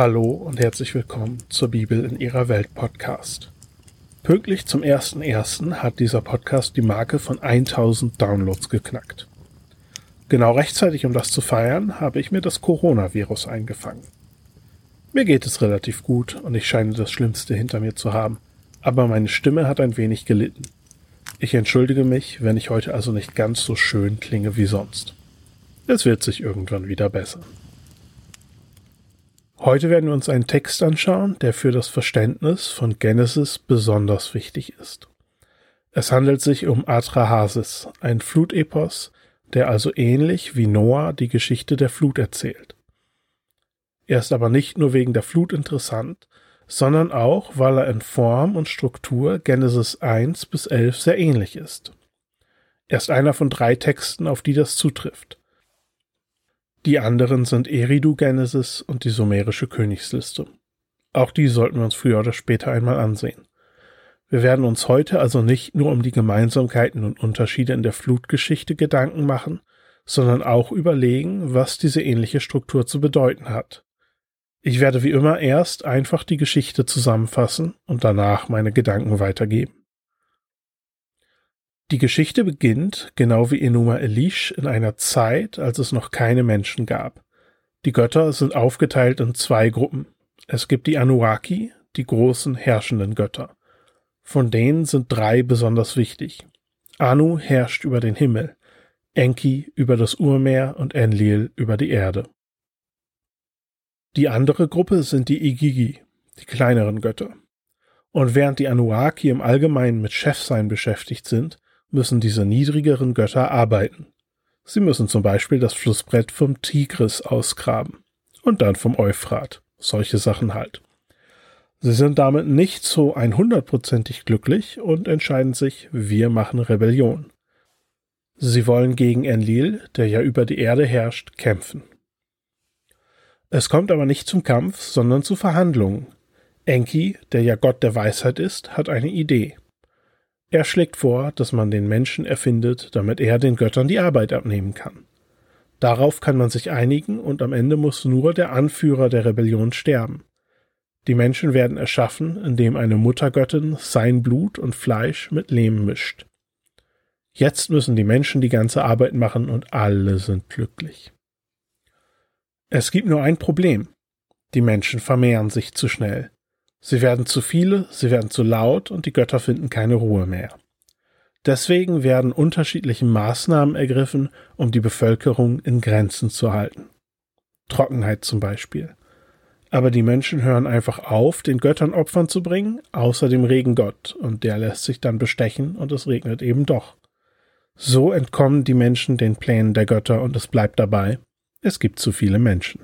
Hallo und herzlich willkommen zur Bibel in ihrer Welt Podcast. Pünktlich zum 1.1. hat dieser Podcast die Marke von 1000 Downloads geknackt. Genau rechtzeitig, um das zu feiern, habe ich mir das Coronavirus eingefangen. Mir geht es relativ gut und ich scheine das Schlimmste hinter mir zu haben, aber meine Stimme hat ein wenig gelitten. Ich entschuldige mich, wenn ich heute also nicht ganz so schön klinge wie sonst. Es wird sich irgendwann wieder bessern. Heute werden wir uns einen Text anschauen, der für das Verständnis von Genesis besonders wichtig ist. Es handelt sich um Atrahasis, ein Flutepos, der also ähnlich wie Noah die Geschichte der Flut erzählt. Er ist aber nicht nur wegen der Flut interessant, sondern auch, weil er in Form und Struktur Genesis 1 bis 11 sehr ähnlich ist. Er ist einer von drei Texten, auf die das zutrifft. Die anderen sind Eridu Genesis und die sumerische Königsliste. Auch die sollten wir uns früher oder später einmal ansehen. Wir werden uns heute also nicht nur um die Gemeinsamkeiten und Unterschiede in der Flutgeschichte Gedanken machen, sondern auch überlegen, was diese ähnliche Struktur zu bedeuten hat. Ich werde wie immer erst einfach die Geschichte zusammenfassen und danach meine Gedanken weitergeben. Die Geschichte beginnt, genau wie Enuma Elish, in einer Zeit, als es noch keine Menschen gab. Die Götter sind aufgeteilt in zwei Gruppen. Es gibt die Anuaki, die großen herrschenden Götter. Von denen sind drei besonders wichtig. Anu herrscht über den Himmel, Enki über das Urmeer und Enlil über die Erde. Die andere Gruppe sind die Igigi, die kleineren Götter. Und während die Anuaki im Allgemeinen mit Chefsein beschäftigt sind, müssen diese niedrigeren Götter arbeiten. Sie müssen zum Beispiel das Flussbrett vom Tigris ausgraben und dann vom Euphrat. Solche Sachen halt. Sie sind damit nicht so einhundertprozentig glücklich und entscheiden sich, wir machen Rebellion. Sie wollen gegen Enlil, der ja über die Erde herrscht, kämpfen. Es kommt aber nicht zum Kampf, sondern zu Verhandlungen. Enki, der ja Gott der Weisheit ist, hat eine Idee. Er schlägt vor, dass man den Menschen erfindet, damit er den Göttern die Arbeit abnehmen kann. Darauf kann man sich einigen und am Ende muss nur der Anführer der Rebellion sterben. Die Menschen werden erschaffen, indem eine Muttergöttin sein Blut und Fleisch mit Lehm mischt. Jetzt müssen die Menschen die ganze Arbeit machen und alle sind glücklich. Es gibt nur ein Problem. Die Menschen vermehren sich zu schnell. Sie werden zu viele, sie werden zu laut und die Götter finden keine Ruhe mehr. Deswegen werden unterschiedliche Maßnahmen ergriffen, um die Bevölkerung in Grenzen zu halten. Trockenheit zum Beispiel. Aber die Menschen hören einfach auf, den Göttern Opfern zu bringen, außer dem Regengott, und der lässt sich dann bestechen und es regnet eben doch. So entkommen die Menschen den Plänen der Götter und es bleibt dabei, es gibt zu viele Menschen.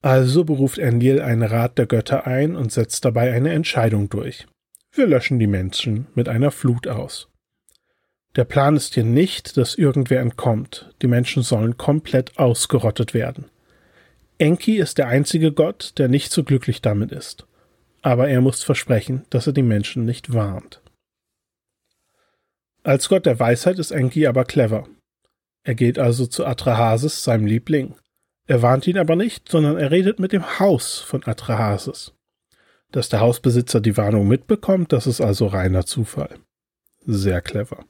Also beruft Enlil einen Rat der Götter ein und setzt dabei eine Entscheidung durch. Wir löschen die Menschen mit einer Flut aus. Der Plan ist hier nicht, dass irgendwer entkommt. Die Menschen sollen komplett ausgerottet werden. Enki ist der einzige Gott, der nicht so glücklich damit ist. Aber er muss versprechen, dass er die Menschen nicht warnt. Als Gott der Weisheit ist Enki aber clever. Er geht also zu Atrahasis, seinem Liebling, er warnt ihn aber nicht, sondern er redet mit dem Haus von Atrahasis. Dass der Hausbesitzer die Warnung mitbekommt, das ist also reiner Zufall. Sehr clever.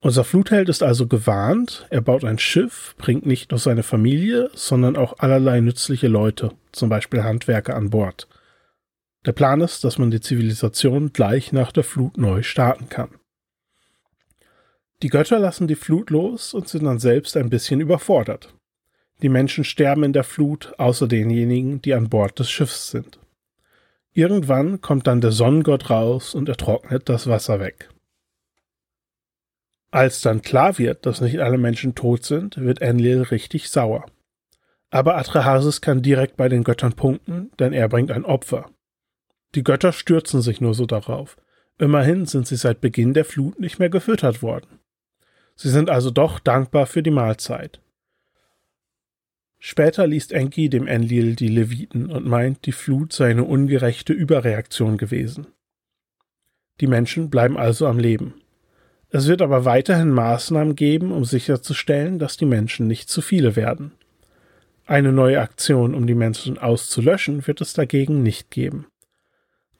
Unser Flutheld ist also gewarnt, er baut ein Schiff, bringt nicht nur seine Familie, sondern auch allerlei nützliche Leute, zum Beispiel Handwerker an Bord. Der Plan ist, dass man die Zivilisation gleich nach der Flut neu starten kann. Die Götter lassen die Flut los und sind dann selbst ein bisschen überfordert. Die Menschen sterben in der Flut, außer denjenigen, die an Bord des Schiffs sind. Irgendwann kommt dann der Sonnengott raus und er trocknet das Wasser weg. Als dann klar wird, dass nicht alle Menschen tot sind, wird Enlil richtig sauer. Aber Atrahasis kann direkt bei den Göttern punkten, denn er bringt ein Opfer. Die Götter stürzen sich nur so darauf. Immerhin sind sie seit Beginn der Flut nicht mehr gefüttert worden. Sie sind also doch dankbar für die Mahlzeit. Später liest Enki dem Enlil die Leviten und meint, die Flut sei eine ungerechte Überreaktion gewesen. Die Menschen bleiben also am Leben. Es wird aber weiterhin Maßnahmen geben, um sicherzustellen, dass die Menschen nicht zu viele werden. Eine neue Aktion, um die Menschen auszulöschen, wird es dagegen nicht geben.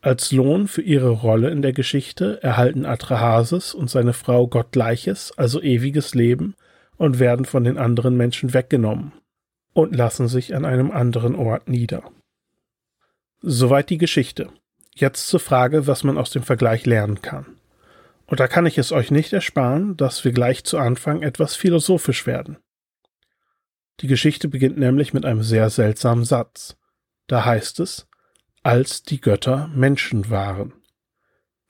Als Lohn für ihre Rolle in der Geschichte erhalten Atrahasis und seine Frau Gottgleiches, also ewiges Leben, und werden von den anderen Menschen weggenommen und lassen sich an einem anderen Ort nieder. Soweit die Geschichte. Jetzt zur Frage, was man aus dem Vergleich lernen kann. Und da kann ich es euch nicht ersparen, dass wir gleich zu Anfang etwas philosophisch werden. Die Geschichte beginnt nämlich mit einem sehr seltsamen Satz. Da heißt es, als die Götter Menschen waren.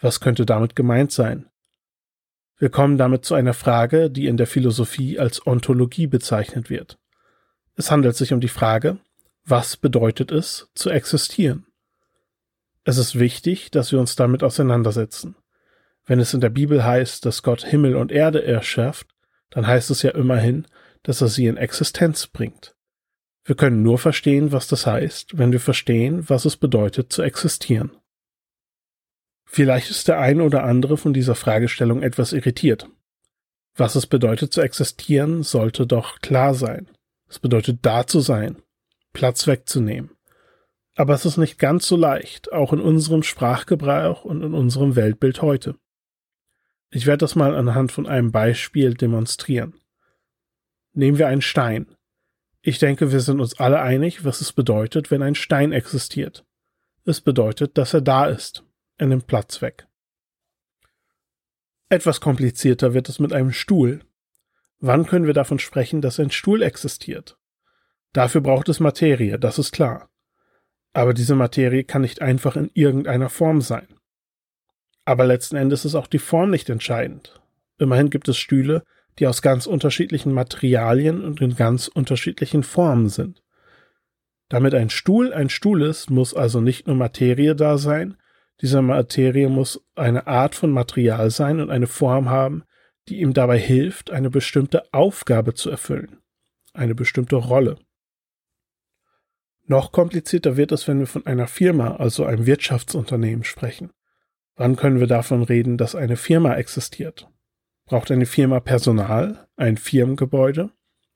Was könnte damit gemeint sein? Wir kommen damit zu einer Frage, die in der Philosophie als Ontologie bezeichnet wird. Es handelt sich um die Frage, was bedeutet es, zu existieren? Es ist wichtig, dass wir uns damit auseinandersetzen. Wenn es in der Bibel heißt, dass Gott Himmel und Erde erschafft, dann heißt es ja immerhin, dass er sie in Existenz bringt. Wir können nur verstehen, was das heißt, wenn wir verstehen, was es bedeutet zu existieren. Vielleicht ist der ein oder andere von dieser Fragestellung etwas irritiert. Was es bedeutet zu existieren, sollte doch klar sein. Es bedeutet da zu sein, Platz wegzunehmen. Aber es ist nicht ganz so leicht, auch in unserem Sprachgebrauch und in unserem Weltbild heute. Ich werde das mal anhand von einem Beispiel demonstrieren. Nehmen wir einen Stein. Ich denke, wir sind uns alle einig, was es bedeutet, wenn ein Stein existiert. Es bedeutet, dass er da ist. Er nimmt Platz weg. Etwas komplizierter wird es mit einem Stuhl. Wann können wir davon sprechen, dass ein Stuhl existiert? Dafür braucht es Materie, das ist klar. Aber diese Materie kann nicht einfach in irgendeiner Form sein. Aber letzten Endes ist auch die Form nicht entscheidend. Immerhin gibt es Stühle, die aus ganz unterschiedlichen Materialien und in ganz unterschiedlichen Formen sind. Damit ein Stuhl ein Stuhl ist, muss also nicht nur Materie da sein, diese Materie muss eine Art von Material sein und eine Form haben, die ihm dabei hilft, eine bestimmte Aufgabe zu erfüllen, eine bestimmte Rolle. Noch komplizierter wird es, wenn wir von einer Firma, also einem Wirtschaftsunternehmen sprechen. Wann können wir davon reden, dass eine Firma existiert? Braucht eine Firma Personal, ein Firmengebäude,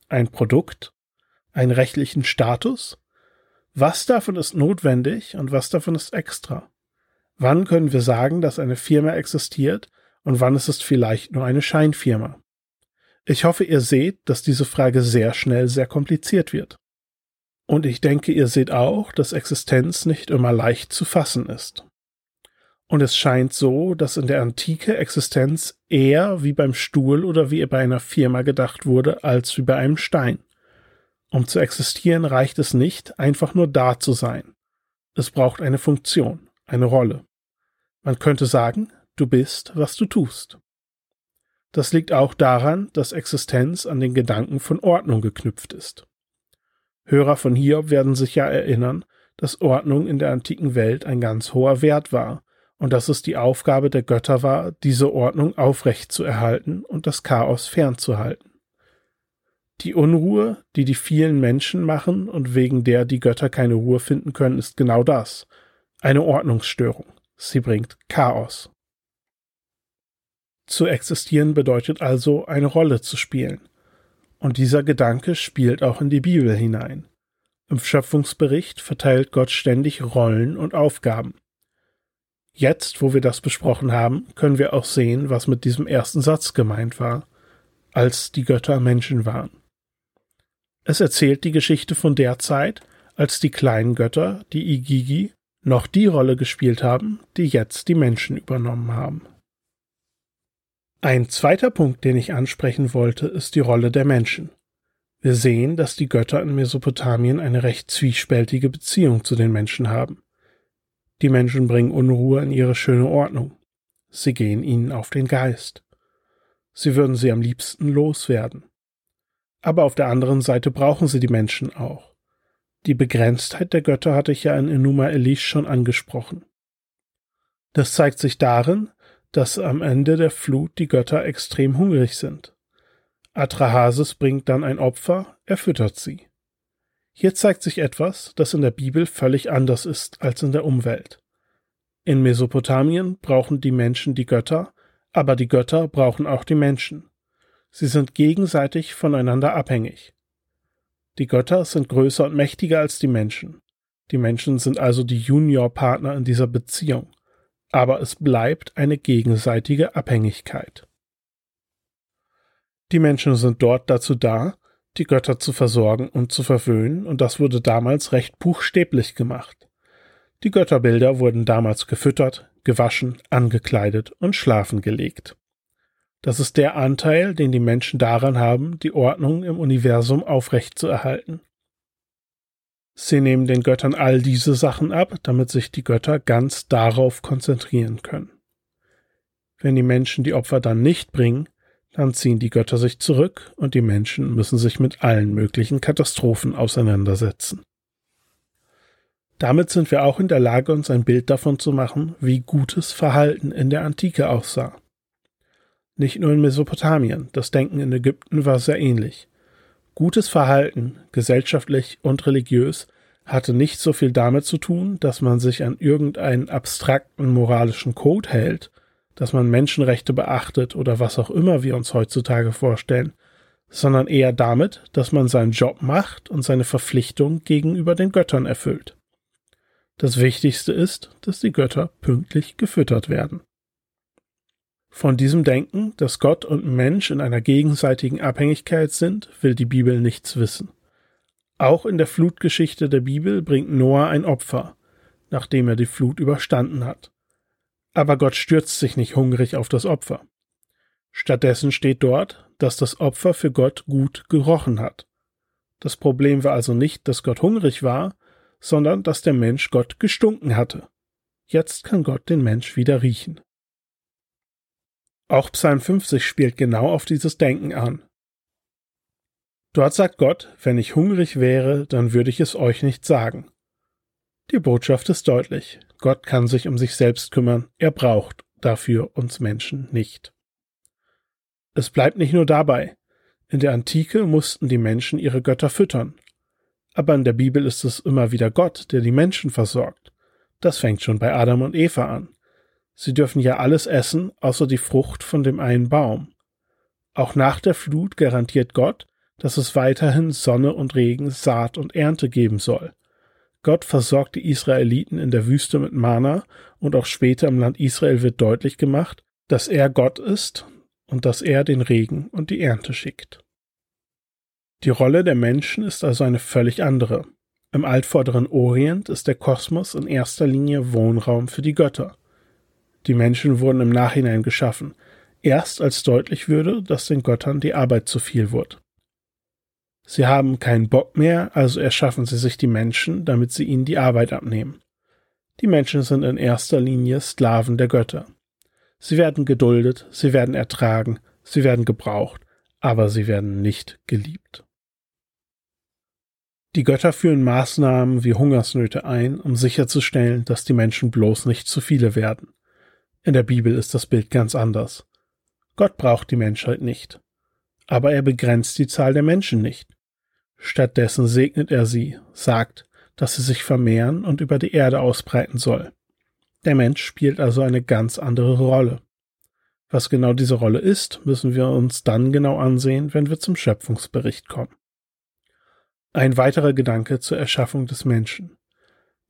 ein Produkt, einen rechtlichen Status? Was davon ist notwendig und was davon ist extra? Wann können wir sagen, dass eine Firma existiert und wann ist es vielleicht nur eine Scheinfirma? Ich hoffe, ihr seht, dass diese Frage sehr schnell sehr kompliziert wird. Und ich denke, ihr seht auch, dass Existenz nicht immer leicht zu fassen ist. Und es scheint so, dass in der Antike Existenz eher wie beim Stuhl oder wie bei einer Firma gedacht wurde, als wie bei einem Stein. Um zu existieren reicht es nicht, einfach nur da zu sein. Es braucht eine Funktion, eine Rolle. Man könnte sagen, du bist, was du tust. Das liegt auch daran, dass Existenz an den Gedanken von Ordnung geknüpft ist. Hörer von Hiob werden sich ja erinnern, dass Ordnung in der antiken Welt ein ganz hoher Wert war und dass es die Aufgabe der Götter war, diese Ordnung aufrecht zu erhalten und das Chaos fernzuhalten. Die Unruhe, die die vielen Menschen machen und wegen der die Götter keine Ruhe finden können, ist genau das, eine Ordnungsstörung. Sie bringt Chaos. Zu existieren bedeutet also eine Rolle zu spielen. Und dieser Gedanke spielt auch in die Bibel hinein. Im Schöpfungsbericht verteilt Gott ständig Rollen und Aufgaben. Jetzt, wo wir das besprochen haben, können wir auch sehen, was mit diesem ersten Satz gemeint war, als die Götter Menschen waren. Es erzählt die Geschichte von der Zeit, als die kleinen Götter, die Igigi, noch die Rolle gespielt haben, die jetzt die Menschen übernommen haben. Ein zweiter Punkt, den ich ansprechen wollte, ist die Rolle der Menschen. Wir sehen, dass die Götter in Mesopotamien eine recht zwiespältige Beziehung zu den Menschen haben. Die Menschen bringen Unruhe in ihre schöne Ordnung. Sie gehen ihnen auf den Geist. Sie würden sie am liebsten loswerden. Aber auf der anderen Seite brauchen sie die Menschen auch. Die Begrenztheit der Götter hatte ich ja in Enuma Elish schon angesprochen. Das zeigt sich darin, dass am Ende der Flut die Götter extrem hungrig sind. Atrahasis bringt dann ein Opfer, er füttert sie. Hier zeigt sich etwas, das in der Bibel völlig anders ist als in der Umwelt. In Mesopotamien brauchen die Menschen die Götter, aber die Götter brauchen auch die Menschen. Sie sind gegenseitig voneinander abhängig. Die Götter sind größer und mächtiger als die Menschen. Die Menschen sind also die Juniorpartner in dieser Beziehung. Aber es bleibt eine gegenseitige Abhängigkeit. Die Menschen sind dort dazu da, die Götter zu versorgen und zu verwöhnen, und das wurde damals recht buchstäblich gemacht. Die Götterbilder wurden damals gefüttert, gewaschen, angekleidet und schlafen gelegt. Das ist der Anteil, den die Menschen daran haben, die Ordnung im Universum aufrechtzuerhalten. Sie nehmen den Göttern all diese Sachen ab, damit sich die Götter ganz darauf konzentrieren können. Wenn die Menschen die Opfer dann nicht bringen, dann ziehen die Götter sich zurück und die Menschen müssen sich mit allen möglichen Katastrophen auseinandersetzen. Damit sind wir auch in der Lage, uns ein Bild davon zu machen, wie gutes Verhalten in der Antike aussah. Nicht nur in Mesopotamien, das Denken in Ägypten war sehr ähnlich. Gutes Verhalten, gesellschaftlich und religiös, hatte nicht so viel damit zu tun, dass man sich an irgendeinen abstrakten moralischen Code hält, dass man Menschenrechte beachtet oder was auch immer wir uns heutzutage vorstellen, sondern eher damit, dass man seinen Job macht und seine Verpflichtung gegenüber den Göttern erfüllt. Das Wichtigste ist, dass die Götter pünktlich gefüttert werden. Von diesem Denken, dass Gott und Mensch in einer gegenseitigen Abhängigkeit sind, will die Bibel nichts wissen. Auch in der Flutgeschichte der Bibel bringt Noah ein Opfer, nachdem er die Flut überstanden hat. Aber Gott stürzt sich nicht hungrig auf das Opfer. Stattdessen steht dort, dass das Opfer für Gott gut gerochen hat. Das Problem war also nicht, dass Gott hungrig war, sondern dass der Mensch Gott gestunken hatte. Jetzt kann Gott den Mensch wieder riechen. Auch Psalm 50 spielt genau auf dieses Denken an. Dort sagt Gott, wenn ich hungrig wäre, dann würde ich es euch nicht sagen. Die Botschaft ist deutlich. Gott kann sich um sich selbst kümmern, er braucht dafür uns Menschen nicht. Es bleibt nicht nur dabei. In der Antike mussten die Menschen ihre Götter füttern. Aber in der Bibel ist es immer wieder Gott, der die Menschen versorgt. Das fängt schon bei Adam und Eva an. Sie dürfen ja alles essen, außer die Frucht von dem einen Baum. Auch nach der Flut garantiert Gott, dass es weiterhin Sonne und Regen, Saat und Ernte geben soll. Gott versorgt die Israeliten in der Wüste mit Mana und auch später im Land Israel wird deutlich gemacht, dass er Gott ist und dass er den Regen und die Ernte schickt. Die Rolle der Menschen ist also eine völlig andere. Im altvorderen Orient ist der Kosmos in erster Linie Wohnraum für die Götter. Die Menschen wurden im Nachhinein geschaffen, erst als deutlich würde, dass den Göttern die Arbeit zu viel wird. Sie haben keinen Bock mehr, also erschaffen sie sich die Menschen, damit sie ihnen die Arbeit abnehmen. Die Menschen sind in erster Linie Sklaven der Götter. Sie werden geduldet, sie werden ertragen, sie werden gebraucht, aber sie werden nicht geliebt. Die Götter führen Maßnahmen wie Hungersnöte ein, um sicherzustellen, dass die Menschen bloß nicht zu viele werden. In der Bibel ist das Bild ganz anders. Gott braucht die Menschheit nicht. Aber er begrenzt die Zahl der Menschen nicht. Stattdessen segnet er sie, sagt, dass sie sich vermehren und über die Erde ausbreiten soll. Der Mensch spielt also eine ganz andere Rolle. Was genau diese Rolle ist, müssen wir uns dann genau ansehen, wenn wir zum Schöpfungsbericht kommen. Ein weiterer Gedanke zur Erschaffung des Menschen.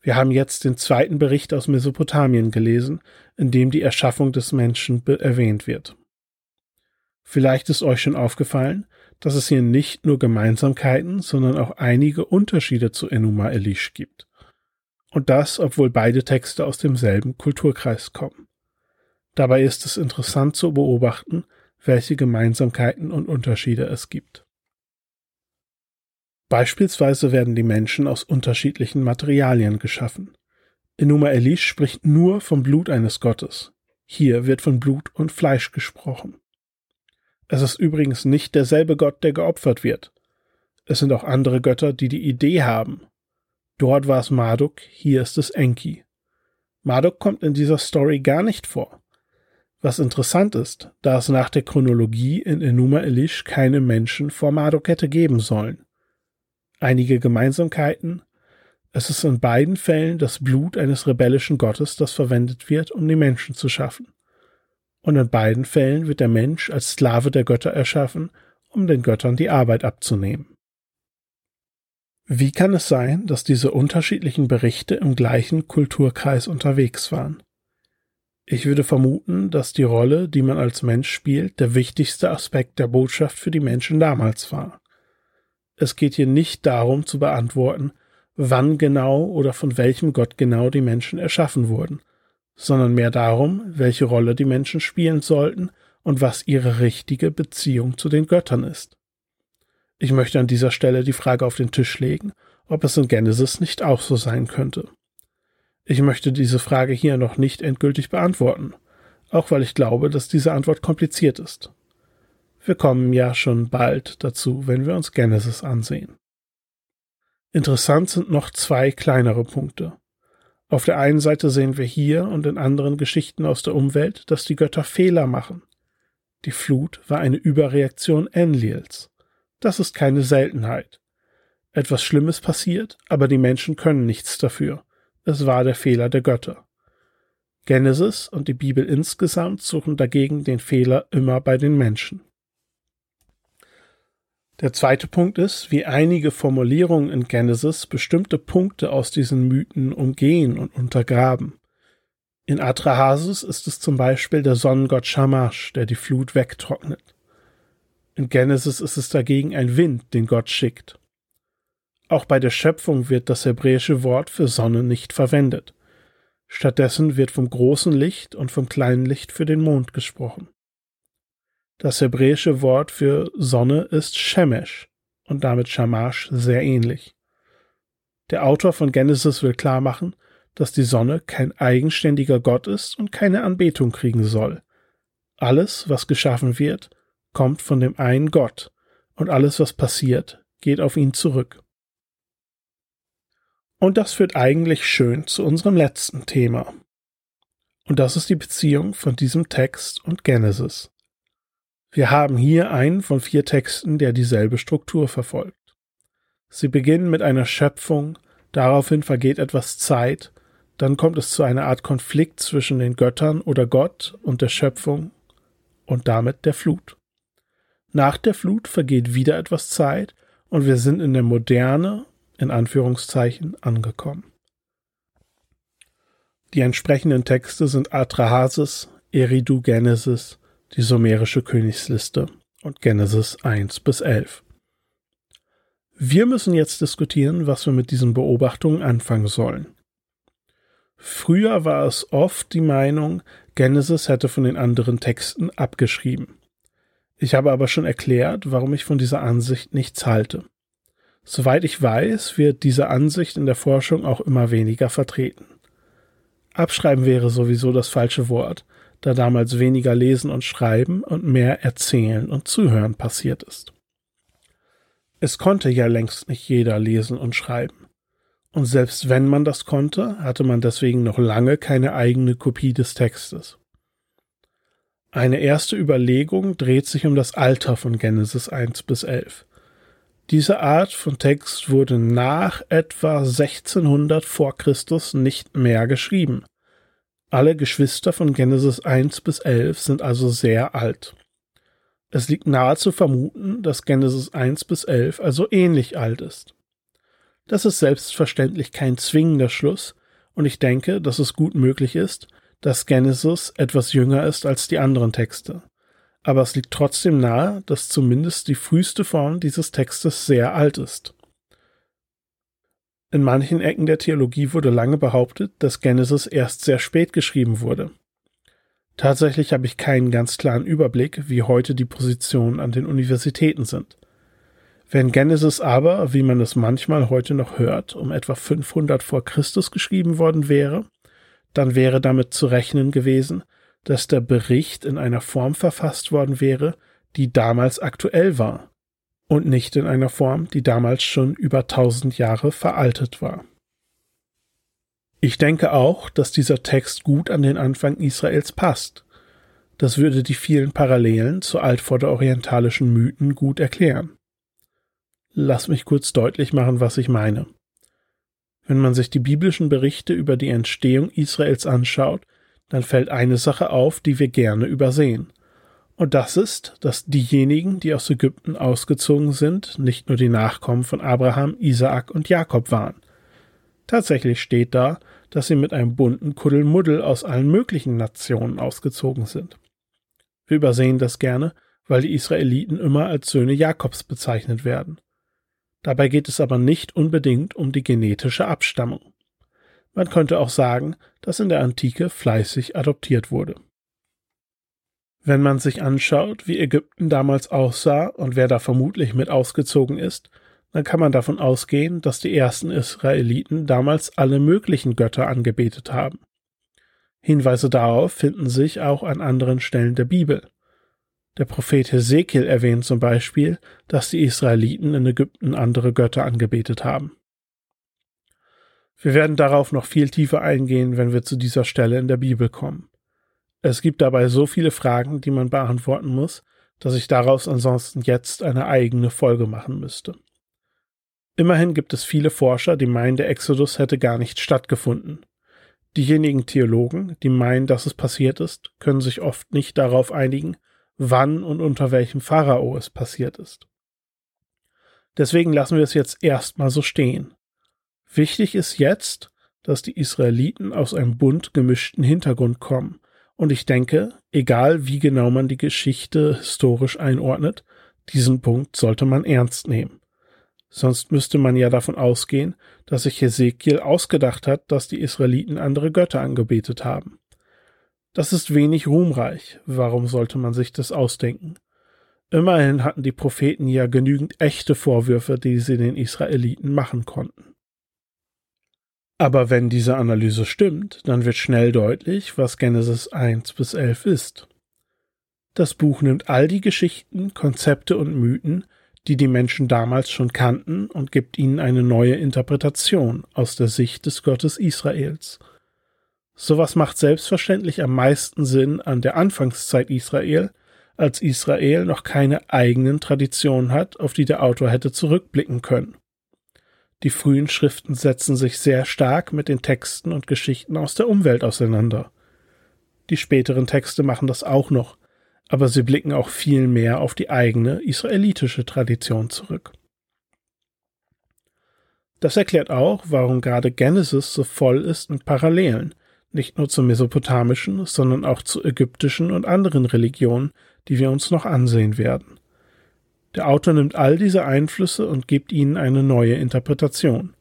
Wir haben jetzt den zweiten Bericht aus Mesopotamien gelesen, in dem die Erschaffung des Menschen erwähnt wird. Vielleicht ist euch schon aufgefallen, dass es hier nicht nur Gemeinsamkeiten, sondern auch einige Unterschiede zu Enuma Elish gibt. Und das, obwohl beide Texte aus demselben Kulturkreis kommen. Dabei ist es interessant zu beobachten, welche Gemeinsamkeiten und Unterschiede es gibt. Beispielsweise werden die Menschen aus unterschiedlichen Materialien geschaffen. Enuma Elish spricht nur vom Blut eines Gottes. Hier wird von Blut und Fleisch gesprochen. Es ist übrigens nicht derselbe Gott, der geopfert wird. Es sind auch andere Götter, die die Idee haben. Dort war es Marduk, hier ist es Enki. Marduk kommt in dieser Story gar nicht vor. Was interessant ist, da es nach der Chronologie in Enuma Elish keine Menschen vor Marduk hätte geben sollen einige Gemeinsamkeiten. Es ist in beiden Fällen das Blut eines rebellischen Gottes, das verwendet wird, um die Menschen zu schaffen. Und in beiden Fällen wird der Mensch als Sklave der Götter erschaffen, um den Göttern die Arbeit abzunehmen. Wie kann es sein, dass diese unterschiedlichen Berichte im gleichen Kulturkreis unterwegs waren? Ich würde vermuten, dass die Rolle, die man als Mensch spielt, der wichtigste Aspekt der Botschaft für die Menschen damals war. Es geht hier nicht darum zu beantworten, wann genau oder von welchem Gott genau die Menschen erschaffen wurden, sondern mehr darum, welche Rolle die Menschen spielen sollten und was ihre richtige Beziehung zu den Göttern ist. Ich möchte an dieser Stelle die Frage auf den Tisch legen, ob es in Genesis nicht auch so sein könnte. Ich möchte diese Frage hier noch nicht endgültig beantworten, auch weil ich glaube, dass diese Antwort kompliziert ist. Wir kommen ja schon bald dazu, wenn wir uns Genesis ansehen. Interessant sind noch zwei kleinere Punkte. Auf der einen Seite sehen wir hier und in anderen Geschichten aus der Umwelt, dass die Götter Fehler machen. Die Flut war eine Überreaktion Enlils. Das ist keine Seltenheit. Etwas Schlimmes passiert, aber die Menschen können nichts dafür. Es war der Fehler der Götter. Genesis und die Bibel insgesamt suchen dagegen den Fehler immer bei den Menschen. Der zweite Punkt ist, wie einige Formulierungen in Genesis bestimmte Punkte aus diesen Mythen umgehen und untergraben. In Atrahasis ist es zum Beispiel der Sonnengott Shamash, der die Flut wegtrocknet. In Genesis ist es dagegen ein Wind, den Gott schickt. Auch bei der Schöpfung wird das hebräische Wort für Sonne nicht verwendet. Stattdessen wird vom großen Licht und vom kleinen Licht für den Mond gesprochen. Das hebräische Wort für Sonne ist Shemesh und damit Shamash sehr ähnlich. Der Autor von Genesis will klar machen, dass die Sonne kein eigenständiger Gott ist und keine Anbetung kriegen soll. Alles, was geschaffen wird, kommt von dem einen Gott, und alles, was passiert, geht auf ihn zurück. Und das führt eigentlich schön zu unserem letzten Thema. Und das ist die Beziehung von diesem Text und Genesis. Wir haben hier einen von vier Texten, der dieselbe Struktur verfolgt. Sie beginnen mit einer Schöpfung, daraufhin vergeht etwas Zeit, dann kommt es zu einer Art Konflikt zwischen den Göttern oder Gott und der Schöpfung und damit der Flut. Nach der Flut vergeht wieder etwas Zeit und wir sind in der Moderne, in Anführungszeichen, angekommen. Die entsprechenden Texte sind Atrahasis, Eridu Genesis, die sumerische Königsliste und Genesis 1 bis 11. Wir müssen jetzt diskutieren, was wir mit diesen Beobachtungen anfangen sollen. Früher war es oft die Meinung, Genesis hätte von den anderen Texten abgeschrieben. Ich habe aber schon erklärt, warum ich von dieser Ansicht nichts halte. Soweit ich weiß, wird diese Ansicht in der Forschung auch immer weniger vertreten. Abschreiben wäre sowieso das falsche Wort, da damals weniger Lesen und Schreiben und mehr Erzählen und Zuhören passiert ist. Es konnte ja längst nicht jeder lesen und schreiben. Und selbst wenn man das konnte, hatte man deswegen noch lange keine eigene Kopie des Textes. Eine erste Überlegung dreht sich um das Alter von Genesis 1 bis 11. Diese Art von Text wurde nach etwa 1600 vor Christus nicht mehr geschrieben. Alle Geschwister von Genesis 1 bis 11 sind also sehr alt. Es liegt nahe zu vermuten, dass Genesis 1 bis 11 also ähnlich alt ist. Das ist selbstverständlich kein zwingender Schluss, und ich denke, dass es gut möglich ist, dass Genesis etwas jünger ist als die anderen Texte. Aber es liegt trotzdem nahe, dass zumindest die früheste Form dieses Textes sehr alt ist. In manchen Ecken der Theologie wurde lange behauptet, dass Genesis erst sehr spät geschrieben wurde. Tatsächlich habe ich keinen ganz klaren Überblick, wie heute die Positionen an den Universitäten sind. Wenn Genesis aber, wie man es manchmal heute noch hört, um etwa 500 vor Christus geschrieben worden wäre, dann wäre damit zu rechnen gewesen, dass der Bericht in einer Form verfasst worden wäre, die damals aktuell war und nicht in einer Form, die damals schon über tausend Jahre veraltet war. Ich denke auch, dass dieser Text gut an den Anfang Israels passt. Das würde die vielen Parallelen zu altvorderorientalischen Mythen gut erklären. Lass mich kurz deutlich machen, was ich meine. Wenn man sich die biblischen Berichte über die Entstehung Israels anschaut, dann fällt eine Sache auf, die wir gerne übersehen. Und das ist, dass diejenigen, die aus Ägypten ausgezogen sind, nicht nur die Nachkommen von Abraham, Isaak und Jakob waren. Tatsächlich steht da, dass sie mit einem bunten Kuddelmuddel aus allen möglichen Nationen ausgezogen sind. Wir übersehen das gerne, weil die Israeliten immer als Söhne Jakobs bezeichnet werden. Dabei geht es aber nicht unbedingt um die genetische Abstammung. Man könnte auch sagen, dass in der Antike fleißig adoptiert wurde. Wenn man sich anschaut, wie Ägypten damals aussah und wer da vermutlich mit ausgezogen ist, dann kann man davon ausgehen, dass die ersten Israeliten damals alle möglichen Götter angebetet haben. Hinweise darauf finden sich auch an anderen Stellen der Bibel. Der Prophet Hesekiel erwähnt zum Beispiel, dass die Israeliten in Ägypten andere Götter angebetet haben. Wir werden darauf noch viel tiefer eingehen, wenn wir zu dieser Stelle in der Bibel kommen. Es gibt dabei so viele Fragen, die man beantworten muss, dass ich daraus ansonsten jetzt eine eigene Folge machen müsste. Immerhin gibt es viele Forscher, die meinen, der Exodus hätte gar nicht stattgefunden. Diejenigen Theologen, die meinen, dass es passiert ist, können sich oft nicht darauf einigen, wann und unter welchem Pharao es passiert ist. Deswegen lassen wir es jetzt erstmal so stehen. Wichtig ist jetzt, dass die Israeliten aus einem bunt gemischten Hintergrund kommen. Und ich denke, egal wie genau man die Geschichte historisch einordnet, diesen Punkt sollte man ernst nehmen. Sonst müsste man ja davon ausgehen, dass sich Hesekiel ausgedacht hat, dass die Israeliten andere Götter angebetet haben. Das ist wenig ruhmreich. Warum sollte man sich das ausdenken? Immerhin hatten die Propheten ja genügend echte Vorwürfe, die sie den Israeliten machen konnten. Aber wenn diese Analyse stimmt, dann wird schnell deutlich, was Genesis 1 bis 11 ist. Das Buch nimmt all die Geschichten, Konzepte und Mythen, die die Menschen damals schon kannten, und gibt ihnen eine neue Interpretation aus der Sicht des Gottes Israels – Sowas macht selbstverständlich am meisten Sinn an der Anfangszeit Israel, als Israel noch keine eigenen Traditionen hat, auf die der Autor hätte zurückblicken können. Die frühen Schriften setzen sich sehr stark mit den Texten und Geschichten aus der Umwelt auseinander. Die späteren Texte machen das auch noch, aber sie blicken auch viel mehr auf die eigene israelitische Tradition zurück. Das erklärt auch, warum gerade Genesis so voll ist mit Parallelen, nicht nur zur mesopotamischen, sondern auch zu ägyptischen und anderen Religionen, die wir uns noch ansehen werden. Der Autor nimmt all diese Einflüsse und gibt ihnen eine neue Interpretation.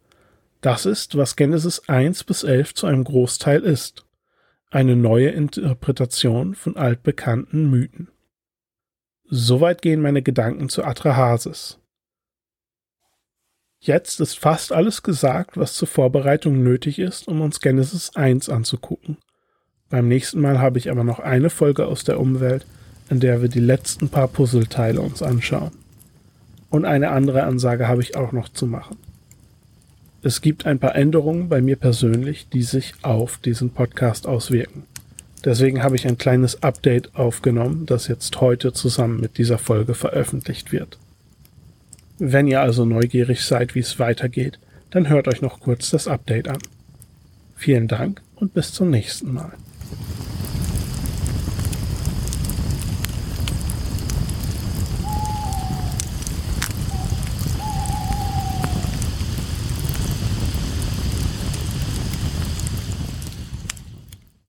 Das ist, was Genesis 1 bis 11 zu einem Großteil ist. Eine neue Interpretation von altbekannten Mythen. Soweit gehen meine Gedanken zu Atrahasis. Jetzt ist fast alles gesagt, was zur Vorbereitung nötig ist, um uns Genesis 1 anzugucken. Beim nächsten Mal habe ich aber noch eine Folge aus der Umwelt, in der wir die letzten paar Puzzleteile uns anschauen. Und eine andere Ansage habe ich auch noch zu machen. Es gibt ein paar Änderungen bei mir persönlich, die sich auf diesen Podcast auswirken. Deswegen habe ich ein kleines Update aufgenommen, das jetzt heute zusammen mit dieser Folge veröffentlicht wird. Wenn ihr also neugierig seid, wie es weitergeht, dann hört euch noch kurz das Update an. Vielen Dank und bis zum nächsten Mal.